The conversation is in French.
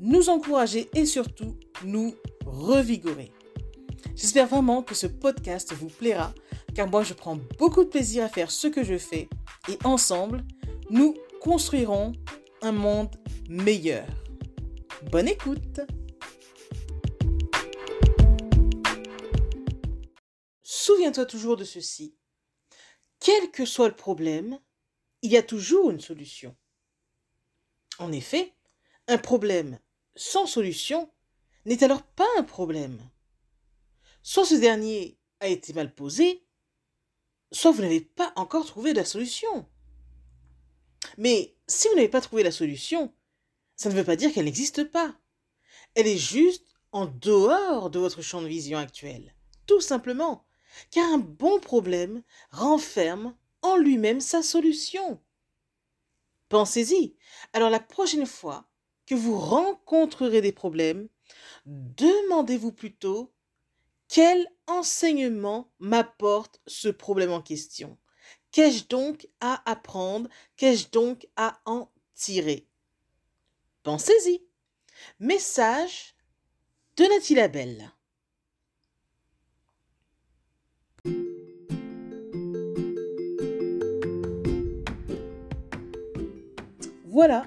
nous encourager et surtout nous revigorer. J'espère vraiment que ce podcast vous plaira, car moi je prends beaucoup de plaisir à faire ce que je fais et ensemble, nous construirons un monde meilleur. Bonne écoute Souviens-toi toujours de ceci. Quel que soit le problème, il y a toujours une solution. En effet, un problème sans solution n'est alors pas un problème. Soit ce dernier a été mal posé, soit vous n'avez pas encore trouvé la solution. Mais si vous n'avez pas trouvé la solution, ça ne veut pas dire qu'elle n'existe pas. Elle est juste en dehors de votre champ de vision actuel. Tout simplement. Car un bon problème renferme en lui-même sa solution. Pensez-y. Alors la prochaine fois que vous rencontrerez des problèmes, demandez-vous plutôt quel enseignement m'apporte ce problème en question. Qu'ai-je donc à apprendre? Qu'ai-je donc à en tirer? Pensez-y. Message de Nathalie Labelle. Voilà,